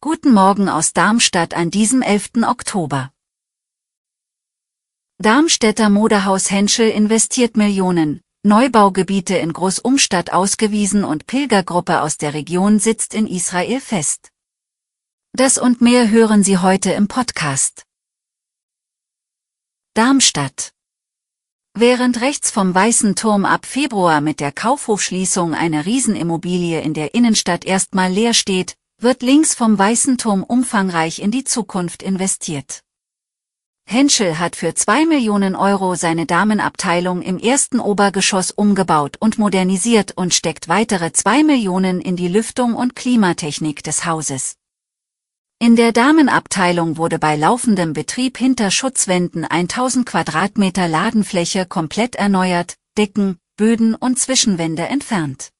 Guten Morgen aus Darmstadt an diesem 11. Oktober. Darmstädter Modehaus Henschel investiert Millionen, Neubaugebiete in Großumstadt ausgewiesen und Pilgergruppe aus der Region sitzt in Israel fest. Das und mehr hören Sie heute im Podcast. Darmstadt Während rechts vom Weißen Turm ab Februar mit der Kaufhofschließung eine Riesenimmobilie in der Innenstadt erstmal leer steht, wird links vom Weißen Turm umfangreich in die Zukunft investiert. Henschel hat für zwei Millionen Euro seine Damenabteilung im ersten Obergeschoss umgebaut und modernisiert und steckt weitere zwei Millionen in die Lüftung und Klimatechnik des Hauses. In der Damenabteilung wurde bei laufendem Betrieb hinter Schutzwänden 1000 Quadratmeter Ladenfläche komplett erneuert, Decken, Böden und Zwischenwände entfernt.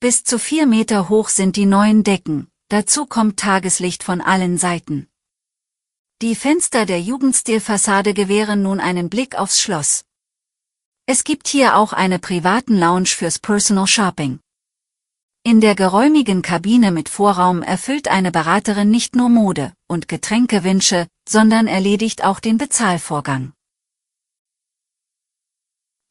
Bis zu vier Meter hoch sind die neuen Decken, dazu kommt Tageslicht von allen Seiten. Die Fenster der Jugendstilfassade gewähren nun einen Blick aufs Schloss. Es gibt hier auch eine privaten Lounge fürs Personal Shopping. In der geräumigen Kabine mit Vorraum erfüllt eine Beraterin nicht nur Mode- und Getränkewünsche, sondern erledigt auch den Bezahlvorgang.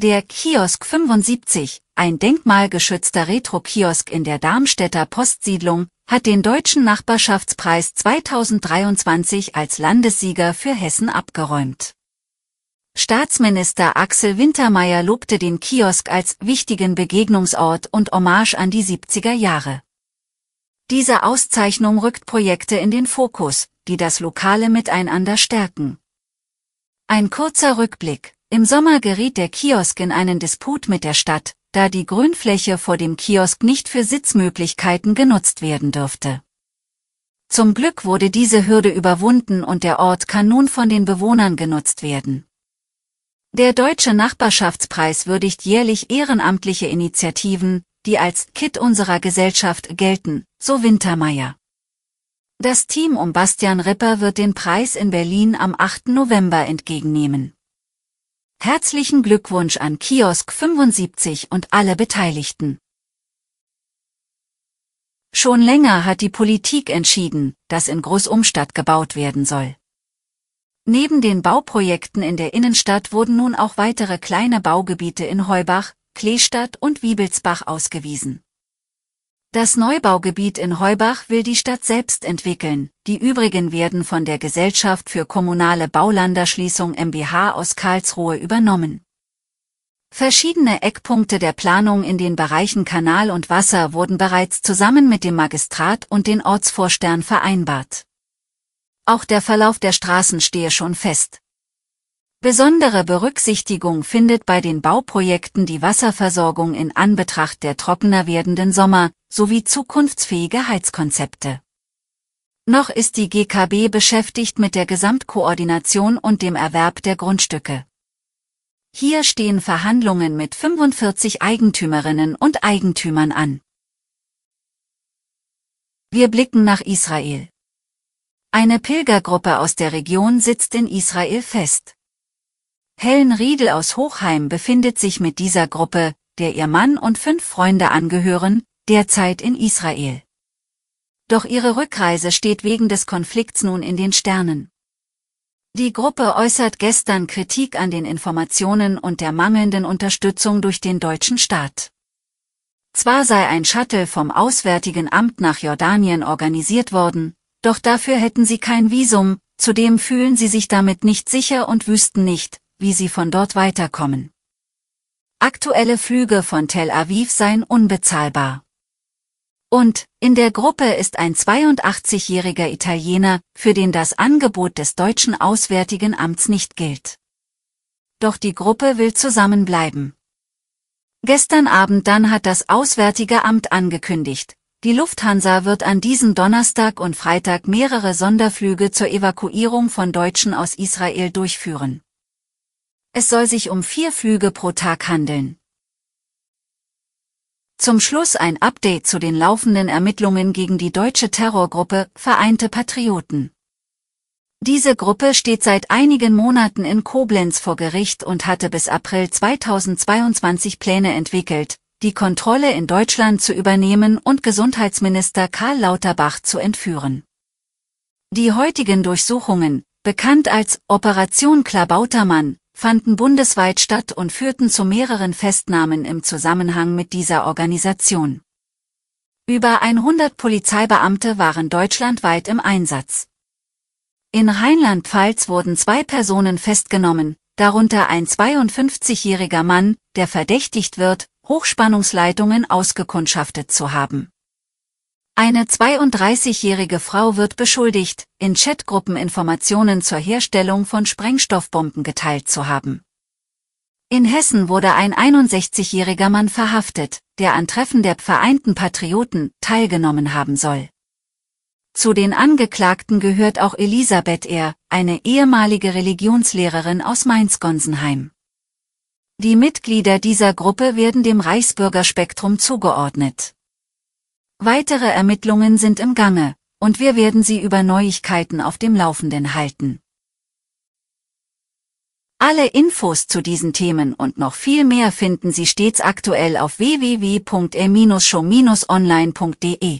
Der Kiosk 75, ein denkmalgeschützter Retro-Kiosk in der Darmstädter Postsiedlung, hat den Deutschen Nachbarschaftspreis 2023 als Landessieger für Hessen abgeräumt. Staatsminister Axel Wintermeyer lobte den Kiosk als wichtigen Begegnungsort und Hommage an die 70er Jahre. Diese Auszeichnung rückt Projekte in den Fokus, die das lokale Miteinander stärken. Ein kurzer Rückblick. Im Sommer geriet der Kiosk in einen Disput mit der Stadt, da die Grünfläche vor dem Kiosk nicht für Sitzmöglichkeiten genutzt werden dürfte. Zum Glück wurde diese Hürde überwunden und der Ort kann nun von den Bewohnern genutzt werden. Der Deutsche Nachbarschaftspreis würdigt jährlich ehrenamtliche Initiativen, die als Kit unserer Gesellschaft gelten, so Wintermeyer. Das Team um Bastian Ripper wird den Preis in Berlin am 8. November entgegennehmen. Herzlichen Glückwunsch an Kiosk 75 und alle Beteiligten. Schon länger hat die Politik entschieden, dass in Großumstadt gebaut werden soll. Neben den Bauprojekten in der Innenstadt wurden nun auch weitere kleine Baugebiete in Heubach, Kleestadt und Wiebelsbach ausgewiesen. Das Neubaugebiet in Heubach will die Stadt selbst entwickeln, die übrigen werden von der Gesellschaft für kommunale Baulanderschließung MBH aus Karlsruhe übernommen. Verschiedene Eckpunkte der Planung in den Bereichen Kanal und Wasser wurden bereits zusammen mit dem Magistrat und den Ortsvorstern vereinbart. Auch der Verlauf der Straßen stehe schon fest. Besondere Berücksichtigung findet bei den Bauprojekten die Wasserversorgung in Anbetracht der trockener werdenden Sommer sowie zukunftsfähige Heizkonzepte. Noch ist die GKB beschäftigt mit der Gesamtkoordination und dem Erwerb der Grundstücke. Hier stehen Verhandlungen mit 45 Eigentümerinnen und Eigentümern an. Wir blicken nach Israel. Eine Pilgergruppe aus der Region sitzt in Israel fest. Helen Riedel aus Hochheim befindet sich mit dieser Gruppe, der ihr Mann und fünf Freunde angehören, derzeit in Israel. Doch ihre Rückreise steht wegen des Konflikts nun in den Sternen. Die Gruppe äußert gestern Kritik an den Informationen und der mangelnden Unterstützung durch den deutschen Staat. Zwar sei ein Shuttle vom Auswärtigen Amt nach Jordanien organisiert worden, doch dafür hätten sie kein Visum, zudem fühlen sie sich damit nicht sicher und wüssten nicht, wie sie von dort weiterkommen. Aktuelle Flüge von Tel Aviv seien unbezahlbar. Und, in der Gruppe ist ein 82-jähriger Italiener, für den das Angebot des deutschen Auswärtigen Amts nicht gilt. Doch die Gruppe will zusammenbleiben. Gestern Abend dann hat das Auswärtige Amt angekündigt, Die Lufthansa wird an diesem Donnerstag und Freitag mehrere Sonderflüge zur Evakuierung von Deutschen aus Israel durchführen. Es soll sich um vier Flüge pro Tag handeln. Zum Schluss ein Update zu den laufenden Ermittlungen gegen die deutsche Terrorgruppe Vereinte Patrioten. Diese Gruppe steht seit einigen Monaten in Koblenz vor Gericht und hatte bis April 2022 Pläne entwickelt, die Kontrolle in Deutschland zu übernehmen und Gesundheitsminister Karl Lauterbach zu entführen. Die heutigen Durchsuchungen, bekannt als Operation Klabautermann, fanden bundesweit statt und führten zu mehreren Festnahmen im Zusammenhang mit dieser Organisation. Über 100 Polizeibeamte waren deutschlandweit im Einsatz. In Rheinland-Pfalz wurden zwei Personen festgenommen, darunter ein 52-jähriger Mann, der verdächtigt wird, Hochspannungsleitungen ausgekundschaftet zu haben. Eine 32-jährige Frau wird beschuldigt, in Chatgruppen Informationen zur Herstellung von Sprengstoffbomben geteilt zu haben. In Hessen wurde ein 61-jähriger Mann verhaftet, der an Treffen der Vereinten Patrioten teilgenommen haben soll. Zu den Angeklagten gehört auch Elisabeth R., eine ehemalige Religionslehrerin aus Mainz-Gonsenheim. Die Mitglieder dieser Gruppe werden dem Reichsbürgerspektrum zugeordnet. Weitere Ermittlungen sind im Gange, und wir werden Sie über Neuigkeiten auf dem Laufenden halten. Alle Infos zu diesen Themen und noch viel mehr finden Sie stets aktuell auf www.er-show-online.de.